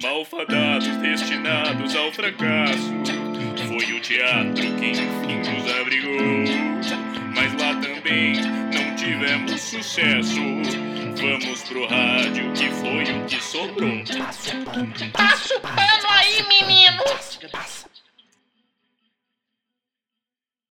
Malfadados destinados ao fracasso. Foi o teatro que enfim nos abrigou. Mas lá também não tivemos sucesso. Vamos pro rádio que foi o que sobrou. Passo, passo,